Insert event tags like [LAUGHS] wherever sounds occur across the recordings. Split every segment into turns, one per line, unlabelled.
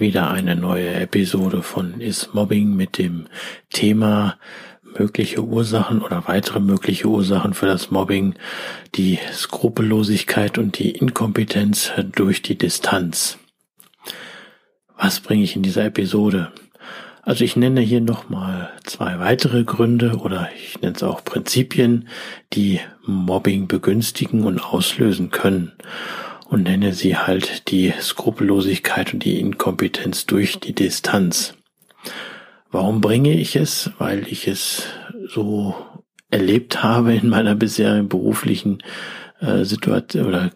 Wieder eine neue Episode von Is Mobbing mit dem Thema mögliche Ursachen oder weitere mögliche Ursachen für das Mobbing, die Skrupellosigkeit und die Inkompetenz durch die Distanz. Was bringe ich in dieser Episode? Also ich nenne hier nochmal zwei weitere Gründe oder ich nenne es auch Prinzipien, die Mobbing begünstigen und auslösen können und nenne sie halt die Skrupellosigkeit und die Inkompetenz durch die Distanz. Warum bringe ich es? Weil ich es so erlebt habe in meiner bisherigen beruflichen äh, Situation oder äh,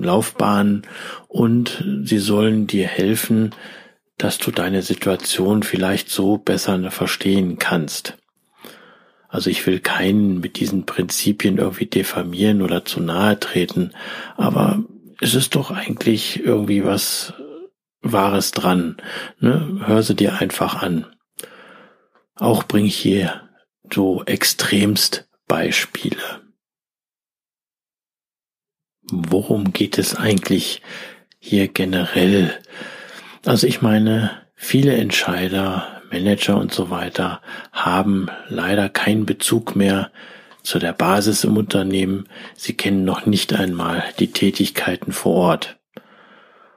Laufbahn und sie sollen dir helfen, dass du deine Situation vielleicht so besser verstehen kannst. Also ich will keinen mit diesen Prinzipien irgendwie diffamieren oder zu nahe treten, aber es ist doch eigentlich irgendwie was Wahres dran. Ne? Hör sie dir einfach an. Auch bringe ich hier so extremst Beispiele. Worum geht es eigentlich hier generell? Also ich meine, viele Entscheider, Manager und so weiter haben leider keinen Bezug mehr zu der Basis im Unternehmen. Sie kennen noch nicht einmal die Tätigkeiten vor Ort.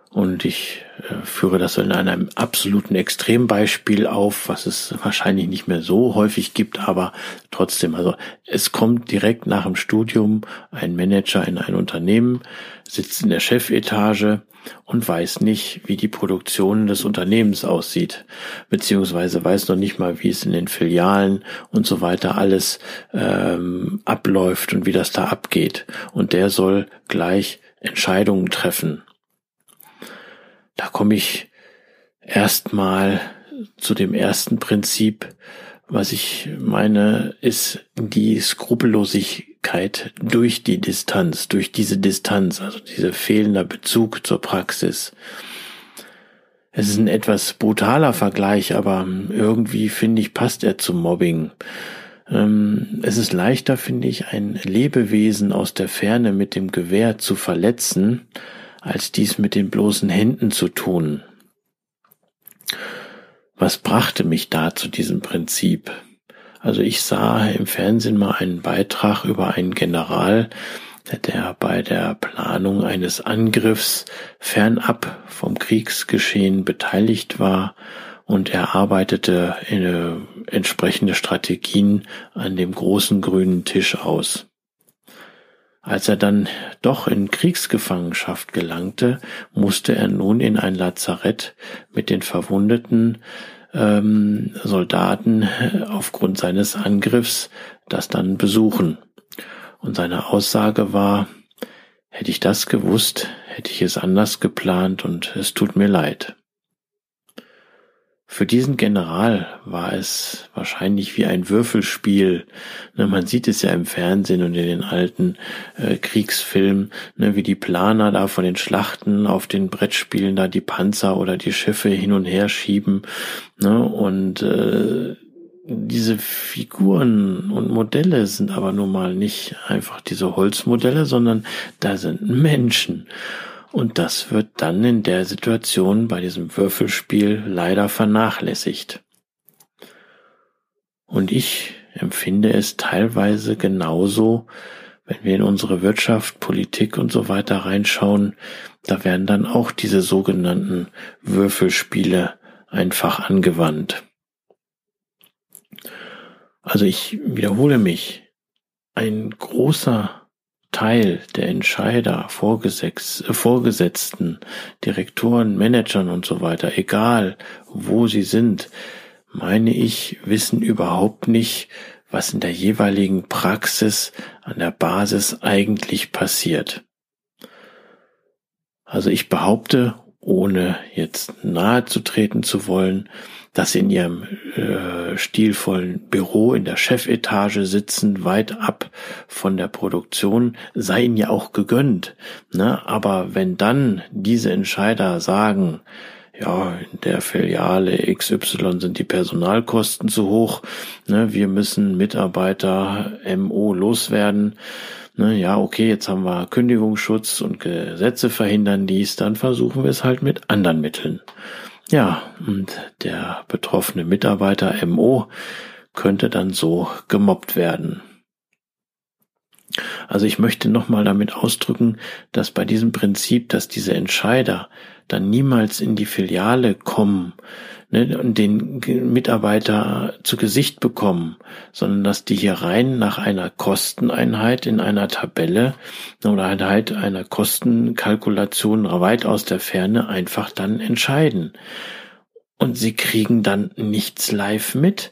Und ich führe das in einem absoluten Extrembeispiel auf, was es wahrscheinlich nicht mehr so häufig gibt, aber trotzdem, also es kommt direkt nach dem Studium ein Manager in ein Unternehmen, sitzt in der Chefetage und weiß nicht, wie die Produktion des Unternehmens aussieht, beziehungsweise weiß noch nicht mal, wie es in den Filialen und so weiter alles ähm, abläuft und wie das da abgeht. Und der soll gleich Entscheidungen treffen. Da komme ich erstmal zu dem ersten Prinzip, was ich meine, ist die Skrupellosigkeit durch die Distanz, durch diese Distanz, also dieser fehlender Bezug zur Praxis. Es ist ein etwas brutaler Vergleich, aber irgendwie finde ich, passt er zum Mobbing. Ähm, es ist leichter, finde ich, ein Lebewesen aus der Ferne mit dem Gewehr zu verletzen, als dies mit den bloßen Händen zu tun. Was brachte mich da zu diesem Prinzip? Also ich sah im Fernsehen mal einen Beitrag über einen General, der bei der Planung eines Angriffs fernab vom Kriegsgeschehen beteiligt war und er arbeitete in entsprechende Strategien an dem großen grünen Tisch aus. Als er dann doch in Kriegsgefangenschaft gelangte, musste er nun in ein Lazarett mit den verwundeten ähm, Soldaten aufgrund seines Angriffs das dann besuchen. Und seine Aussage war, hätte ich das gewusst, hätte ich es anders geplant und es tut mir leid. Für diesen General war es wahrscheinlich wie ein Würfelspiel. Ne, man sieht es ja im Fernsehen und in den alten äh, Kriegsfilmen, ne, wie die Planer da von den Schlachten auf den Brettspielen da die Panzer oder die Schiffe hin und her schieben. Ne, und äh, diese Figuren und Modelle sind aber nun mal nicht einfach diese Holzmodelle, sondern da sind Menschen. Und das wird dann in der Situation bei diesem Würfelspiel leider vernachlässigt. Und ich empfinde es teilweise genauso, wenn wir in unsere Wirtschaft, Politik und so weiter reinschauen, da werden dann auch diese sogenannten Würfelspiele einfach angewandt. Also ich wiederhole mich. Ein großer Teil der Entscheider, äh, Vorgesetzten, Direktoren, Managern und so weiter, egal wo sie sind, meine ich, wissen überhaupt nicht, was in der jeweiligen Praxis an der Basis eigentlich passiert. Also ich behaupte, ohne jetzt nahe zu treten zu wollen, dass sie in ihrem äh, stilvollen Büro in der Chefetage sitzen, weit ab von der Produktion, sei ihnen ja auch gegönnt. Ne? Aber wenn dann diese Entscheider sagen, ja, in der Filiale XY sind die Personalkosten zu hoch, ne, wir müssen Mitarbeiter MO loswerden, ne, ja, okay, jetzt haben wir Kündigungsschutz und Gesetze verhindern dies, dann versuchen wir es halt mit anderen Mitteln. Ja, und der betroffene Mitarbeiter MO könnte dann so gemobbt werden. Also ich möchte nochmal damit ausdrücken, dass bei diesem Prinzip, dass diese Entscheider dann niemals in die Filiale kommen ne, und den Mitarbeiter zu Gesicht bekommen, sondern dass die hier rein nach einer Kosteneinheit in einer Tabelle oder halt einer Kostenkalkulation weit aus der Ferne einfach dann entscheiden. Und sie kriegen dann nichts live mit,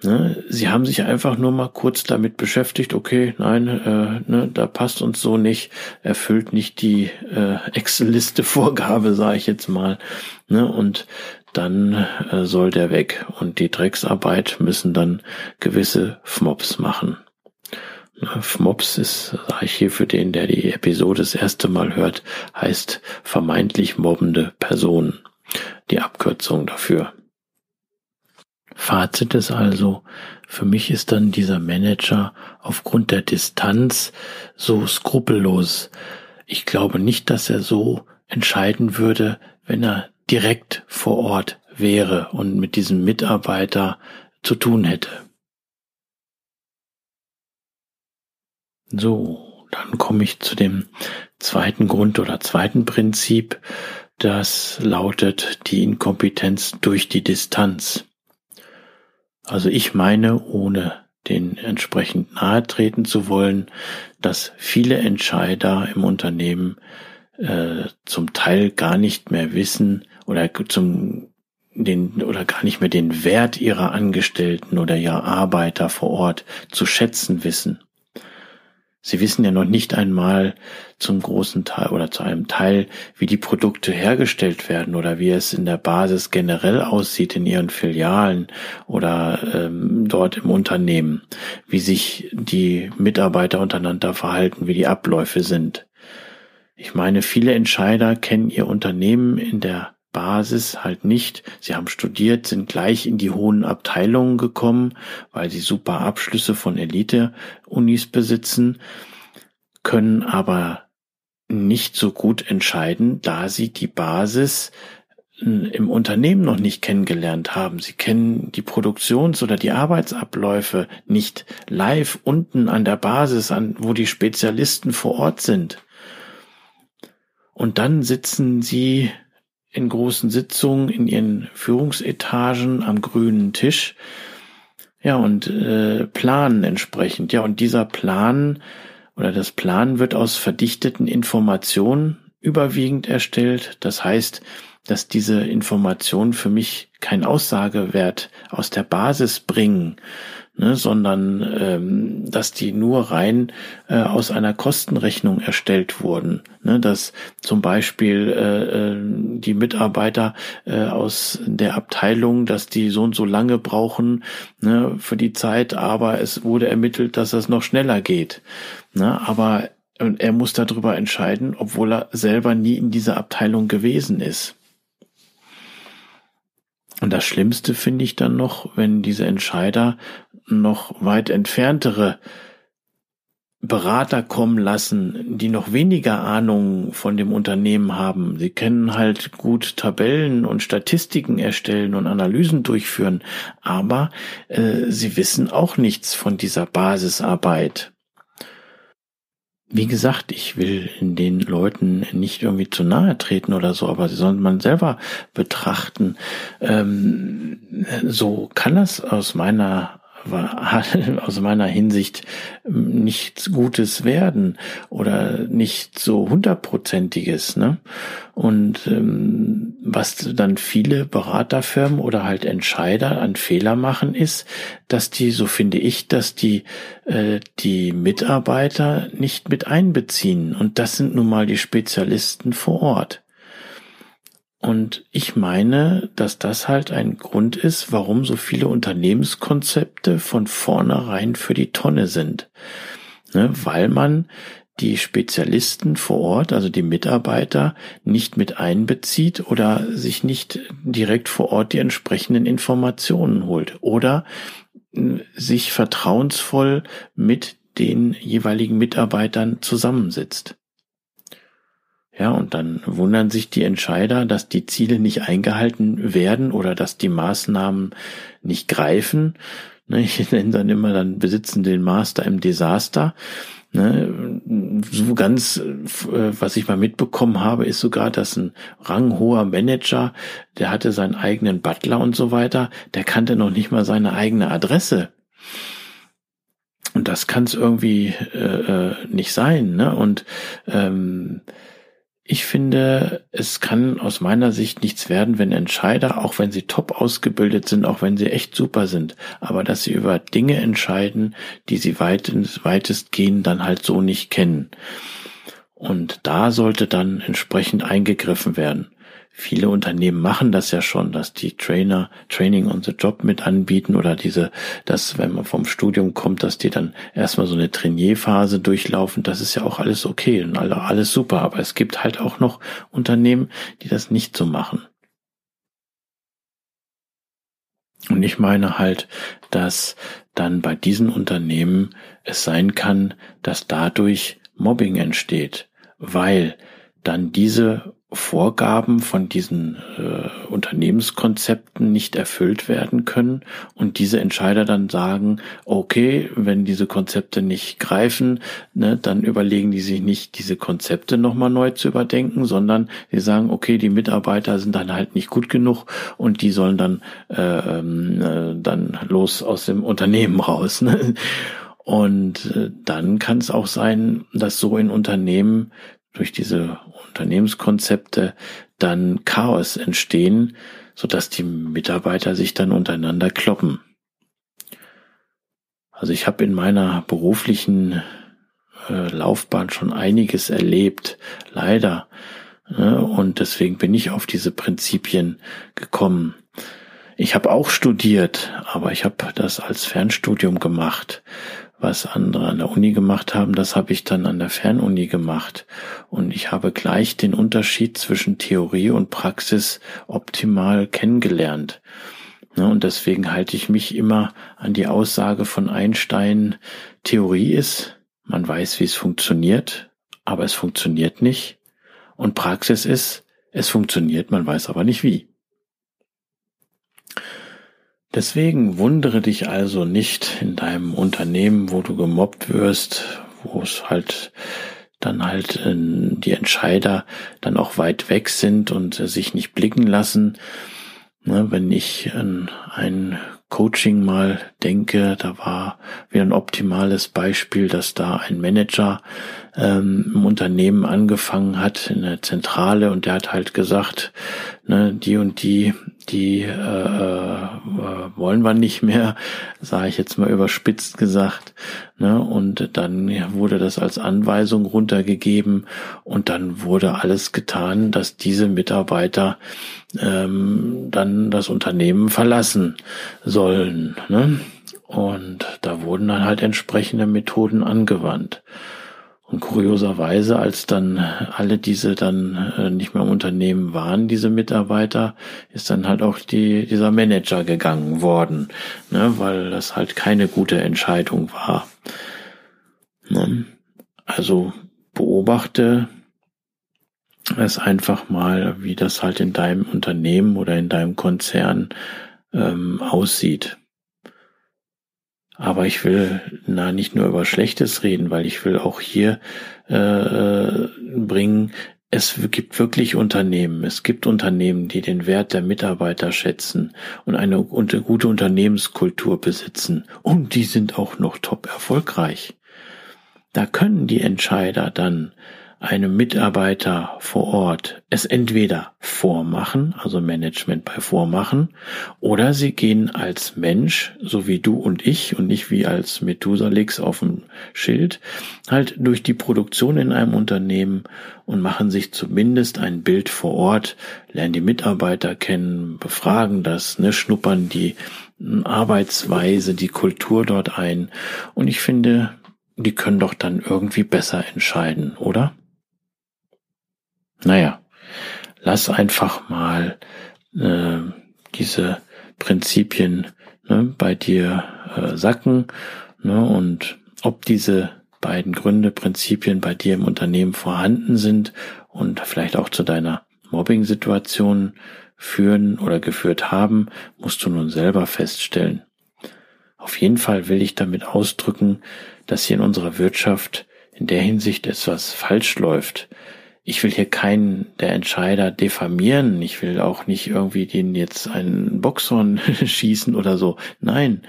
Ne, sie haben sich einfach nur mal kurz damit beschäftigt, okay, nein, äh, ne, da passt uns so nicht, erfüllt nicht die äh, [LAUGHS] Excel-Liste-Vorgabe, sage ich jetzt mal. Ne, und dann äh, soll der weg. Und die Drecksarbeit müssen dann gewisse FMOPs machen. FMOPs ist, sage ich hier für den, der die Episode das erste Mal hört, heißt vermeintlich mobbende Personen. Die Abkürzung dafür. Fazit ist also, für mich ist dann dieser Manager aufgrund der Distanz so skrupellos. Ich glaube nicht, dass er so entscheiden würde, wenn er direkt vor Ort wäre und mit diesem Mitarbeiter zu tun hätte. So, dann komme ich zu dem zweiten Grund oder zweiten Prinzip, das lautet die Inkompetenz durch die Distanz. Also ich meine, ohne den entsprechend nahe treten zu wollen, dass viele Entscheider im Unternehmen äh, zum Teil gar nicht mehr wissen oder zum den oder gar nicht mehr den Wert ihrer Angestellten oder ihrer Arbeiter vor Ort zu schätzen wissen. Sie wissen ja noch nicht einmal zum großen Teil oder zu einem Teil, wie die Produkte hergestellt werden oder wie es in der Basis generell aussieht in ihren Filialen oder ähm, dort im Unternehmen, wie sich die Mitarbeiter untereinander verhalten, wie die Abläufe sind. Ich meine, viele Entscheider kennen ihr Unternehmen in der Basis halt nicht. Sie haben studiert, sind gleich in die hohen Abteilungen gekommen, weil sie super Abschlüsse von Elite-Unis besitzen, können aber nicht so gut entscheiden, da sie die Basis im Unternehmen noch nicht kennengelernt haben. Sie kennen die Produktions- oder die Arbeitsabläufe nicht live unten an der Basis, an wo die Spezialisten vor Ort sind. Und dann sitzen sie in großen Sitzungen in ihren Führungsetagen am grünen Tisch. Ja, und äh, planen entsprechend. Ja, und dieser Plan oder das Plan wird aus verdichteten Informationen überwiegend erstellt. Das heißt, dass diese Informationen für mich keinen Aussagewert aus der Basis bringen, ne, sondern ähm, dass die nur rein äh, aus einer Kostenrechnung erstellt wurden. Ne, dass zum Beispiel äh, äh, die Mitarbeiter äh, aus der Abteilung, dass die so und so lange brauchen ne, für die Zeit, aber es wurde ermittelt, dass das noch schneller geht. Ne, aber und er muss darüber entscheiden, obwohl er selber nie in dieser Abteilung gewesen ist. Und das Schlimmste finde ich dann noch, wenn diese Entscheider noch weit entferntere Berater kommen lassen, die noch weniger Ahnung von dem Unternehmen haben. Sie können halt gut Tabellen und Statistiken erstellen und Analysen durchführen, aber äh, sie wissen auch nichts von dieser Basisarbeit. Wie gesagt, ich will den Leuten nicht irgendwie zu nahe treten oder so, aber sie sollen man selber betrachten. Ähm, so kann das aus meiner [LAUGHS] aus meiner Hinsicht ähm, nichts Gutes werden oder nicht so hundertprozentiges. Ne? Und ähm, was dann viele Beraterfirmen oder halt Entscheider an Fehler machen, ist, dass die, so finde ich, dass die äh, die Mitarbeiter nicht mit einbeziehen. Und das sind nun mal die Spezialisten vor Ort. Und ich meine, dass das halt ein Grund ist, warum so viele Unternehmenskonzepte von vornherein für die Tonne sind. Ne, weil man die Spezialisten vor Ort, also die Mitarbeiter, nicht mit einbezieht oder sich nicht direkt vor Ort die entsprechenden Informationen holt oder äh, sich vertrauensvoll mit den jeweiligen Mitarbeitern zusammensitzt. Ja, und dann wundern sich die Entscheider, dass die Ziele nicht eingehalten werden oder dass die Maßnahmen nicht greifen. Ne, ich [LAUGHS] nenne dann immer, dann besitzen den Master im Desaster. Ne, so ganz, äh, was ich mal mitbekommen habe, ist sogar, dass ein ranghoher Manager, der hatte seinen eigenen Butler und so weiter, der kannte noch nicht mal seine eigene Adresse. Und das kann es irgendwie äh, äh, nicht sein. Ne? Und ähm, ich finde, es kann aus meiner Sicht nichts werden, wenn Entscheider, auch wenn sie top ausgebildet sind, auch wenn sie echt super sind, aber dass sie über Dinge entscheiden, die sie weitest, weitestgehend dann halt so nicht kennen. Und da sollte dann entsprechend eingegriffen werden. Viele Unternehmen machen das ja schon, dass die Trainer Training on the Job mit anbieten oder diese, dass wenn man vom Studium kommt, dass die dann erstmal so eine Trainierphase durchlaufen. Das ist ja auch alles okay und alles super. Aber es gibt halt auch noch Unternehmen, die das nicht so machen. Und ich meine halt, dass dann bei diesen Unternehmen es sein kann, dass dadurch Mobbing entsteht, weil dann diese Vorgaben von diesen äh, Unternehmenskonzepten nicht erfüllt werden können und diese Entscheider dann sagen, okay, wenn diese Konzepte nicht greifen, ne, dann überlegen die sich nicht, diese Konzepte nochmal neu zu überdenken, sondern sie sagen, okay, die Mitarbeiter sind dann halt nicht gut genug und die sollen dann äh, äh, dann los aus dem Unternehmen [LAUGHS] raus. Ne? Und äh, dann kann es auch sein, dass so in Unternehmen durch diese Unternehmenskonzepte dann Chaos entstehen, so dass die Mitarbeiter sich dann untereinander kloppen. Also ich habe in meiner beruflichen äh, Laufbahn schon einiges erlebt, leider. Ne? Und deswegen bin ich auf diese Prinzipien gekommen. Ich habe auch studiert, aber ich habe das als Fernstudium gemacht was andere an der Uni gemacht haben, das habe ich dann an der Fernuni gemacht. Und ich habe gleich den Unterschied zwischen Theorie und Praxis optimal kennengelernt. Und deswegen halte ich mich immer an die Aussage von Einstein, Theorie ist, man weiß, wie es funktioniert, aber es funktioniert nicht. Und Praxis ist, es funktioniert, man weiß aber nicht wie. Deswegen wundere dich also nicht in deinem Unternehmen, wo du gemobbt wirst, wo es halt dann halt äh, die Entscheider dann auch weit weg sind und äh, sich nicht blicken lassen. Ne, wenn ich an ein Coaching mal denke, da war wieder ein optimales Beispiel, dass da ein Manager ähm, im Unternehmen angefangen hat in der Zentrale und der hat halt gesagt, ne, die und die die äh, wollen wir nicht mehr, sage ich jetzt mal überspitzt gesagt. Ne? Und dann wurde das als Anweisung runtergegeben und dann wurde alles getan, dass diese Mitarbeiter ähm, dann das Unternehmen verlassen sollen. Ne? Und da wurden dann halt entsprechende Methoden angewandt. Und kurioserweise, als dann alle diese dann äh, nicht mehr im Unternehmen waren, diese Mitarbeiter, ist dann halt auch die, dieser Manager gegangen worden, ne, weil das halt keine gute Entscheidung war. Ne? Also beobachte es einfach mal, wie das halt in deinem Unternehmen oder in deinem Konzern ähm, aussieht. Aber ich will na nicht nur über Schlechtes reden, weil ich will auch hier äh, bringen, es gibt wirklich Unternehmen, es gibt Unternehmen, die den Wert der Mitarbeiter schätzen und eine gute Unternehmenskultur besitzen und die sind auch noch top erfolgreich. Da können die Entscheider dann einem Mitarbeiter vor Ort es entweder vormachen, also Management bei vormachen, oder sie gehen als Mensch, so wie du und ich und nicht wie als Methusalix auf dem Schild, halt durch die Produktion in einem Unternehmen und machen sich zumindest ein Bild vor Ort, lernen die Mitarbeiter kennen, befragen das, ne, schnuppern die Arbeitsweise, die Kultur dort ein. Und ich finde, die können doch dann irgendwie besser entscheiden, oder? Naja, lass einfach mal äh, diese Prinzipien ne, bei dir äh, sacken ne, und ob diese beiden Gründe, Prinzipien bei dir im Unternehmen vorhanden sind und vielleicht auch zu deiner Mobbing-Situation führen oder geführt haben, musst du nun selber feststellen. Auf jeden Fall will ich damit ausdrücken, dass hier in unserer Wirtschaft in der Hinsicht etwas falsch läuft ich will hier keinen der Entscheider diffamieren. Ich will auch nicht irgendwie den jetzt einen Boxhorn [LAUGHS] schießen oder so. Nein.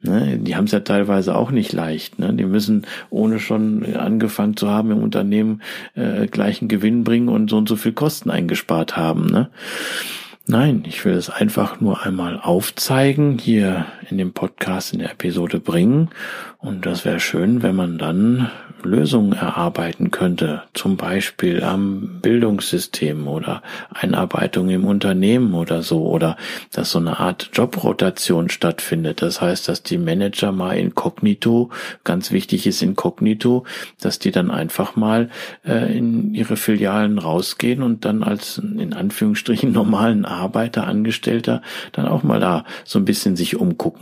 Ne, die haben es ja teilweise auch nicht leicht. Ne? Die müssen, ohne schon angefangen zu haben im Unternehmen, äh, gleichen Gewinn bringen und so und so viel Kosten eingespart haben. Ne? Nein, ich will es einfach nur einmal aufzeigen, hier in dem Podcast, in der Episode bringen. Und das wäre schön, wenn man dann Lösungen erarbeiten könnte, zum Beispiel am Bildungssystem oder Einarbeitung im Unternehmen oder so, oder dass so eine Art Jobrotation stattfindet. Das heißt, dass die Manager mal inkognito, ganz wichtig ist inkognito, dass die dann einfach mal äh, in ihre Filialen rausgehen und dann als in Anführungsstrichen normalen Arbeiter, Angestellter dann auch mal da so ein bisschen sich umgucken.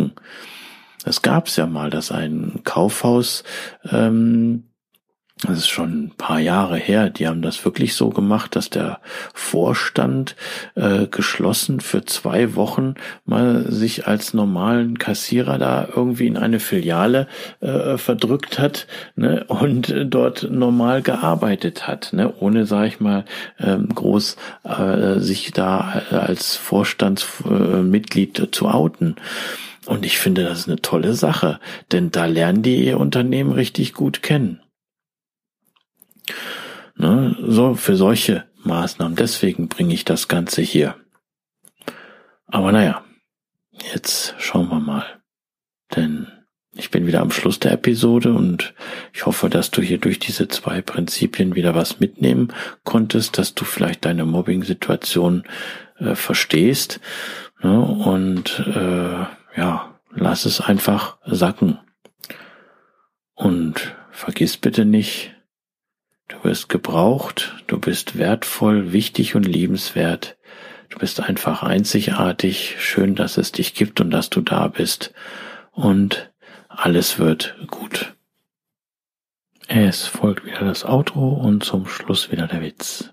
Das gab's ja mal, dass ein Kaufhaus, ähm, das ist schon ein paar Jahre her, die haben das wirklich so gemacht, dass der Vorstand äh, geschlossen für zwei Wochen mal sich als normalen Kassierer da irgendwie in eine Filiale äh, verdrückt hat ne, und dort normal gearbeitet hat, ne, ohne, sag ich mal, ähm, groß äh, sich da als Vorstandsmitglied äh, zu outen. Und ich finde, das ist eine tolle Sache, denn da lernen die ihr Unternehmen richtig gut kennen. Ne, so für solche Maßnahmen. Deswegen bringe ich das Ganze hier. Aber naja, jetzt schauen wir mal. Denn ich bin wieder am Schluss der Episode und ich hoffe, dass du hier durch diese zwei Prinzipien wieder was mitnehmen konntest, dass du vielleicht deine Mobbing-Situation äh, verstehst. Ne, und äh, ja, lass es einfach sacken. Und vergiss bitte nicht, du wirst gebraucht, du bist wertvoll, wichtig und liebenswert. Du bist einfach einzigartig, schön, dass es dich gibt und dass du da bist. Und alles wird gut. Es folgt wieder das Outro und zum Schluss wieder der Witz.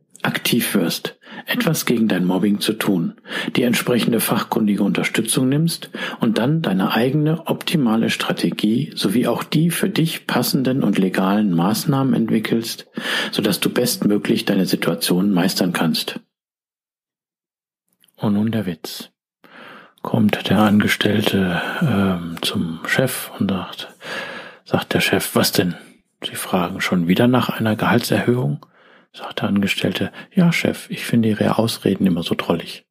aktiv wirst, etwas gegen dein Mobbing zu tun, die entsprechende fachkundige Unterstützung nimmst und dann deine eigene optimale Strategie sowie auch die für dich passenden und legalen Maßnahmen entwickelst, sodass du bestmöglich deine Situation meistern kannst. Und nun der Witz. Kommt der Angestellte ähm, zum Chef und sagt, sagt der Chef, was denn? Sie fragen schon wieder nach einer Gehaltserhöhung? Sagt der Angestellte, ja, Chef, ich finde Ihre Ausreden immer so drollig.